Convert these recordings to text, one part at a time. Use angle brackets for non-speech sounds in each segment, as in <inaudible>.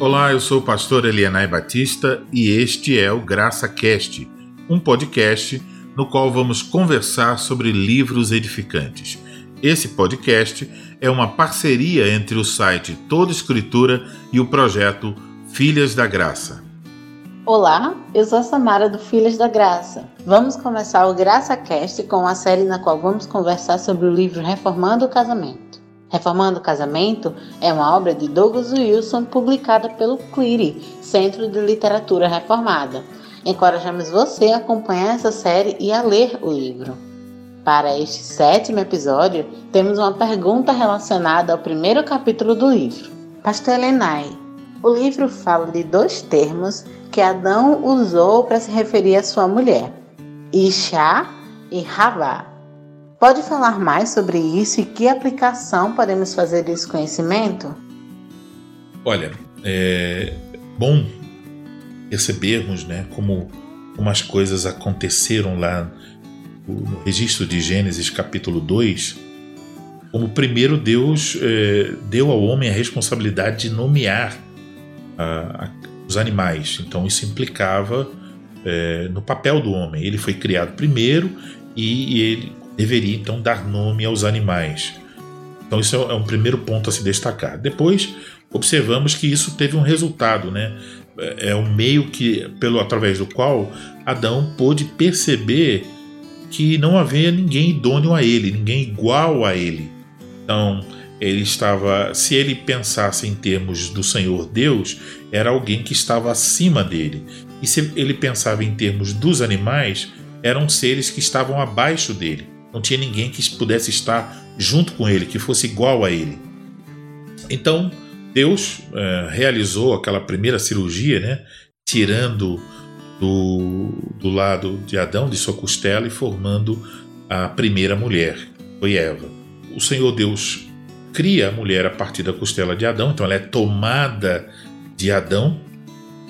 Olá, eu sou o pastor Elianai Batista e este é o Graça Cast, um podcast no qual vamos conversar sobre livros edificantes. Esse podcast é uma parceria entre o site Toda Escritura e o projeto Filhas da Graça. Olá, eu sou a Samara do Filhas da Graça. Vamos começar o Graça Cast com uma série na qual vamos conversar sobre o livro Reformando o Casamento. Reformando o Casamento é uma obra de Douglas Wilson publicada pelo CLIRI, Centro de Literatura Reformada. Encorajamos você a acompanhar essa série e a ler o livro. Para este sétimo episódio, temos uma pergunta relacionada ao primeiro capítulo do livro. Pastor Elenai, o livro fala de dois termos que Adão usou para se referir à sua mulher: Isha e Havá. Pode falar mais sobre isso e que aplicação podemos fazer desse conhecimento? Olha, é bom percebermos né, como, como as coisas aconteceram lá no registro de Gênesis capítulo 2, como primeiro Deus é, deu ao homem a responsabilidade de nomear a, a, os animais. Então isso implicava é, no papel do homem. Ele foi criado primeiro e, e ele deveria então dar nome aos animais. Então isso é um primeiro ponto a se destacar. Depois observamos que isso teve um resultado, né? É, é um meio que pelo através do qual Adão pôde perceber que não havia ninguém idôneo a ele, ninguém igual a ele. Então ele estava, se ele pensasse em termos do Senhor Deus, era alguém que estava acima dele. E se ele pensava em termos dos animais, eram seres que estavam abaixo dele. Não tinha ninguém que pudesse estar junto com ele, que fosse igual a ele. Então, Deus é, realizou aquela primeira cirurgia, né, tirando do, do lado de Adão, de sua costela, e formando a primeira mulher, foi Eva. O Senhor Deus cria a mulher a partir da costela de Adão, então ela é tomada de Adão,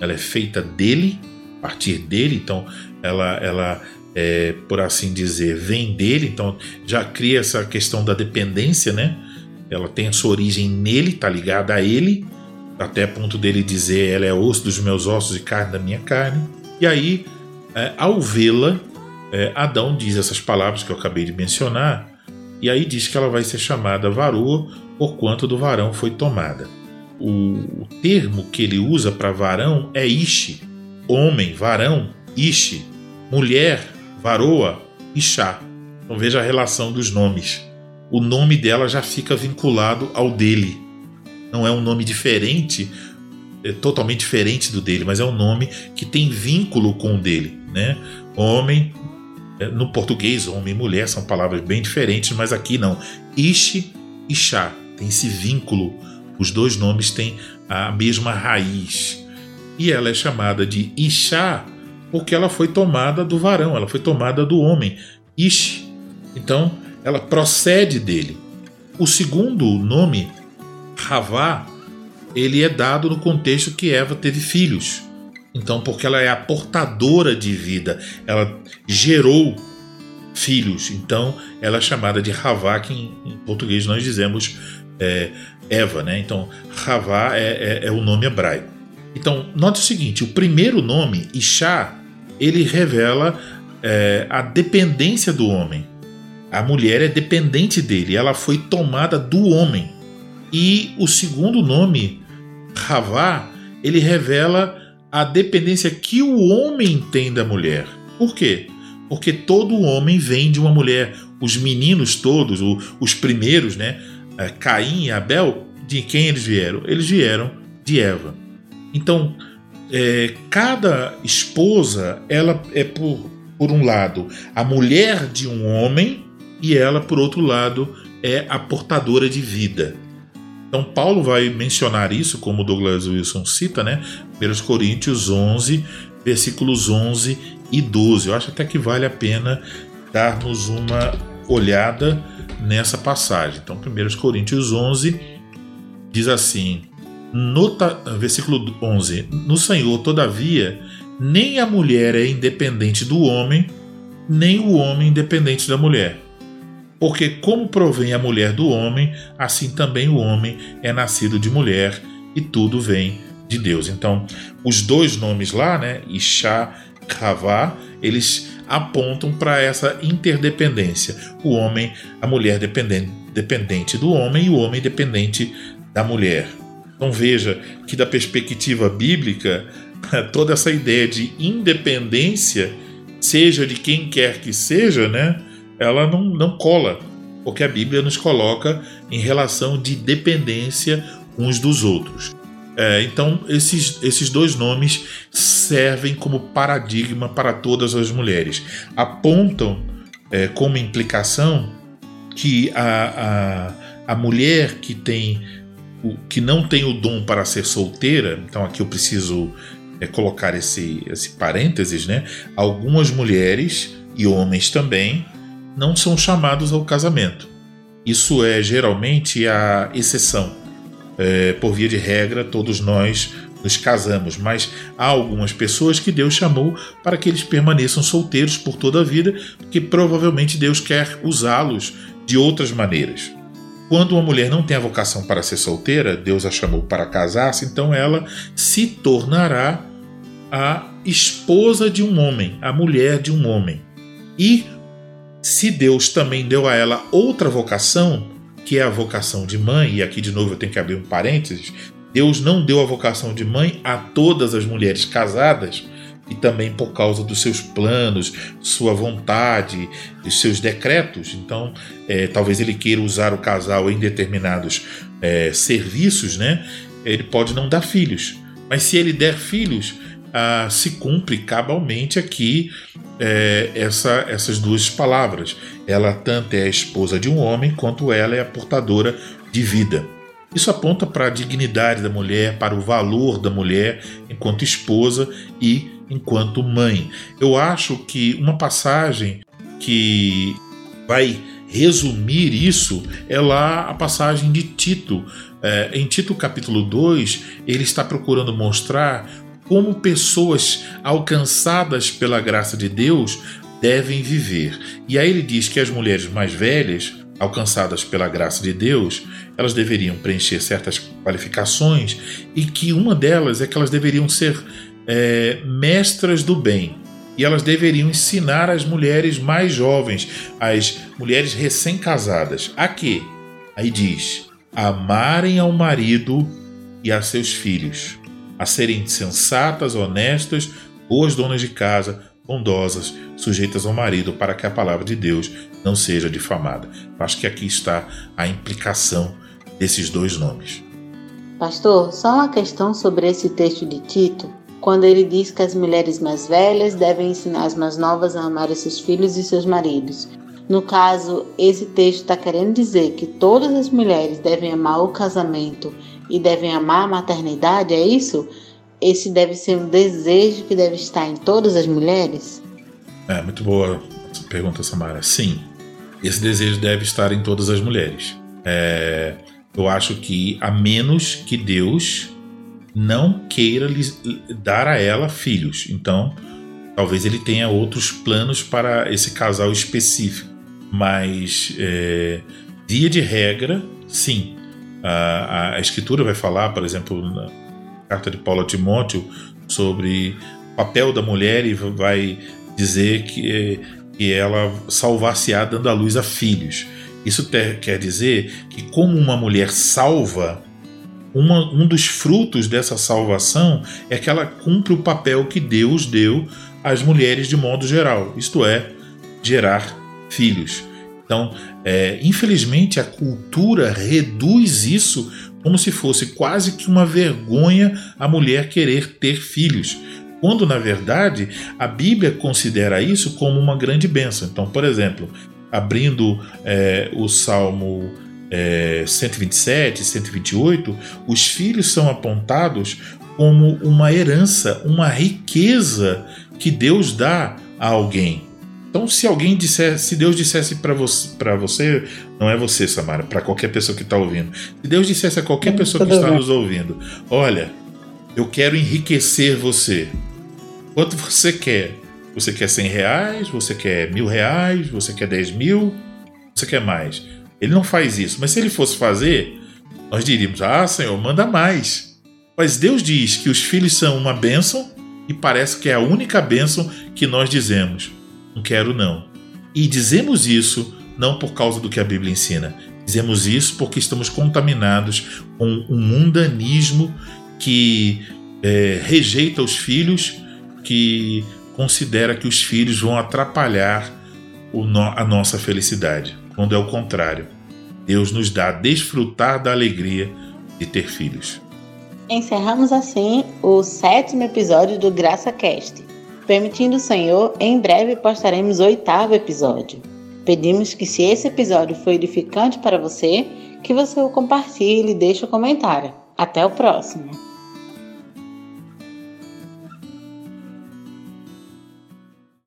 ela é feita dele, a partir dele, então ela, ela é, por assim dizer, vem dele, então já cria essa questão da dependência, né? Ela tem a sua origem nele, tá ligada a ele, até ponto dele dizer: ela é osso dos meus ossos e carne da minha carne. E aí, é, ao vê-la, é, Adão diz essas palavras que eu acabei de mencionar, e aí diz que ela vai ser chamada varoa, por quanto do varão foi tomada. O, o termo que ele usa para varão é ishi, homem, varão, ishi, mulher, varoa e chá. Então veja a relação dos nomes. O nome dela já fica vinculado ao dele. Não é um nome diferente, é totalmente diferente do dele, mas é um nome que tem vínculo com o dele. Né? Homem, é, no português, homem e mulher são palavras bem diferentes, mas aqui não. Ishi e chá tem esse vínculo. Os dois nomes têm a mesma raiz. E ela é chamada de Ixá porque ela foi tomada do varão, ela foi tomada do homem, Ish. Então, ela procede dele. O segundo nome, Ravá, ele é dado no contexto que Eva teve filhos. Então, porque ela é a portadora de vida, ela gerou filhos. Então, ela é chamada de Ravá, que em, em português nós dizemos é, Eva, né? Então, Ravá é, é, é o nome hebraico. Então, note o seguinte: o primeiro nome, Ishá, ele revela é, a dependência do homem. A mulher é dependente dele, ela foi tomada do homem. E o segundo nome, Ravá, ele revela a dependência que o homem tem da mulher. Por quê? Porque todo homem vem de uma mulher. Os meninos todos, os primeiros, né? É, Caim e Abel, de quem eles vieram? Eles vieram de Eva. Então, é, cada esposa ela é por, por um lado a mulher de um homem e ela por outro lado é a portadora de vida. Então Paulo vai mencionar isso, como Douglas Wilson cita, né? 1 Coríntios 11, versículos 11 e 12. Eu acho até que vale a pena darmos uma olhada nessa passagem. Então 1 Coríntios 11 diz assim: no versículo 11: No Senhor, todavia, nem a mulher é independente do homem, nem o homem independente da mulher. Porque, como provém a mulher do homem, assim também o homem é nascido de mulher, e tudo vem de Deus. Então, os dois nomes lá, né, Isha, Kavá, eles apontam para essa interdependência. O homem, a mulher dependente, dependente do homem e o homem dependente da mulher. Então veja que da perspectiva bíblica, <laughs> toda essa ideia de independência, seja de quem quer que seja, né, ela não, não cola, porque a Bíblia nos coloca em relação de dependência uns dos outros. É, então, esses, esses dois nomes servem como paradigma para todas as mulheres. Apontam é, como implicação que a, a, a mulher que tem o, que não tem o dom para ser solteira, então aqui eu preciso é, colocar esse, esse parênteses, né? Algumas mulheres e homens também não são chamados ao casamento. Isso é geralmente a exceção é, por via de regra, todos nós nos casamos, mas há algumas pessoas que Deus chamou para que eles permaneçam solteiros por toda a vida, porque provavelmente Deus quer usá-los de outras maneiras. Quando uma mulher não tem a vocação para ser solteira, Deus a chamou para casar-se, então ela se tornará a esposa de um homem, a mulher de um homem. E se Deus também deu a ela outra vocação, que é a vocação de mãe, e aqui de novo eu tenho que abrir um parênteses, Deus não deu a vocação de mãe a todas as mulheres casadas, e também por causa dos seus planos, sua vontade, dos seus decretos. Então, é, talvez ele queira usar o casal em determinados é, serviços, né? Ele pode não dar filhos, mas se ele der filhos, ah, se cumpre cabalmente aqui é, essa, essas duas palavras. Ela tanto é a esposa de um homem, quanto ela é a portadora de vida. Isso aponta para a dignidade da mulher, para o valor da mulher enquanto esposa e enquanto mãe. Eu acho que uma passagem que vai resumir isso é lá a passagem de Tito. É, em Tito capítulo 2, ele está procurando mostrar como pessoas alcançadas pela graça de Deus devem viver. E aí ele diz que as mulheres mais velhas, alcançadas pela graça de Deus, elas deveriam preencher certas qualificações e que uma delas é que elas deveriam ser é, mestras do bem. E elas deveriam ensinar as mulheres mais jovens, as mulheres recém-casadas, a quê? Aí diz: amarem ao marido e a seus filhos a serem sensatas, honestas, boas donas de casa, bondosas, sujeitas ao marido, para que a palavra de Deus não seja difamada. Acho que aqui está a implicação desses dois nomes. Pastor, só uma questão sobre esse texto de Tito, quando ele diz que as mulheres mais velhas devem ensinar as mais novas a amar seus filhos e seus maridos. No caso, esse texto está querendo dizer que todas as mulheres devem amar o casamento e devem amar a maternidade, é isso? Esse deve ser um desejo que deve estar em todas as mulheres? É, muito boa pergunta, Samara. Sim, esse desejo deve estar em todas as mulheres. É, eu acho que, a menos que Deus não queira lhes dar a ela filhos. Então, talvez ele tenha outros planos para esse casal específico. Mas, é, via de regra, sim, a, a, escritura vai falar, por exemplo, na carta de Paulo a Timóteo, sobre o papel da mulher e vai dizer que, que ela salvar-se-á dando a luz a filhos. Isso ter, quer dizer que, como uma mulher salva, uma, um dos frutos dessa salvação é que ela cumpre o papel que Deus deu às mulheres de modo geral, isto é, gerar filhos. Então, é, infelizmente, a cultura reduz isso como se fosse quase que uma vergonha a mulher querer ter filhos, quando na verdade a Bíblia considera isso como uma grande bênção. Então, por exemplo, abrindo é, o Salmo é, 127, 128, os filhos são apontados como uma herança, uma riqueza que Deus dá a alguém. Então, se alguém dissesse, se Deus dissesse para você, para você, não é você, Samara, para qualquer pessoa que está ouvindo, se Deus dissesse a qualquer pessoa que está nos ouvindo, olha, eu quero enriquecer você. Quanto você quer? Você quer 100 reais? Você quer mil reais? Você quer 10 mil? Você quer mais? Ele não faz isso, mas se ele fosse fazer, nós diríamos: Ah, Senhor, manda mais. Mas Deus diz que os filhos são uma bênção e parece que é a única bênção que nós dizemos. Não quero, não. E dizemos isso não por causa do que a Bíblia ensina. Dizemos isso porque estamos contaminados com um mundanismo que é, rejeita os filhos, que considera que os filhos vão atrapalhar no, a nossa felicidade, quando é o contrário. Deus nos dá a desfrutar da alegria de ter filhos. Encerramos assim o sétimo episódio do Graça Cast. Permitindo o Senhor, em breve postaremos o oitavo episódio. Pedimos que, se esse episódio foi edificante para você, que você o compartilhe e deixe um comentário. Até o próximo!